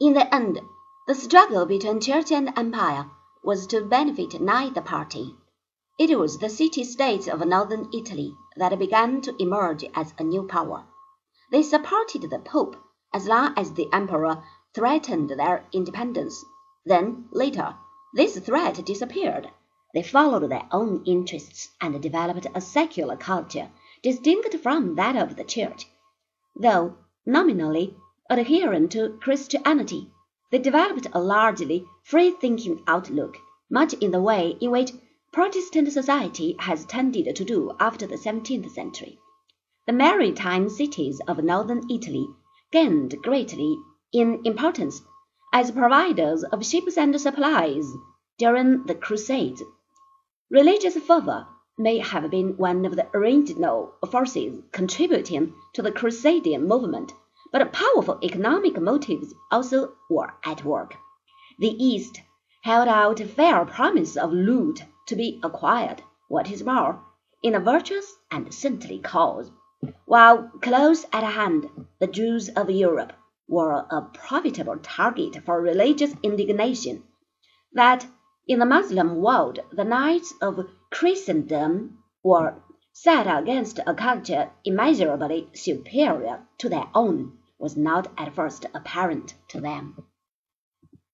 In the end, the struggle between Church and Empire was to benefit neither party. It was the city states of northern Italy that began to emerge as a new power. They supported the Pope as long as the Emperor threatened their independence. Then, later, this threat disappeared. They followed their own interests and developed a secular culture distinct from that of the Church. Though nominally adherent to Christianity, they developed a largely free-thinking outlook, much in the way in which Protestant society has tended to do after the seventeenth century. The maritime cities of northern Italy gained greatly in importance as providers of ships and supplies during the Crusades. Religious fervor may have been one of the original forces contributing to the Crusading movement but powerful economic motives also were at work. The East held out a fair promise of loot to be acquired, what is more, in a virtuous and saintly cause, while close at hand the Jews of Europe were a profitable target for religious indignation. That in the Moslem world the knights of Christendom were set against a culture immeasurably superior to their own was not at first apparent to them.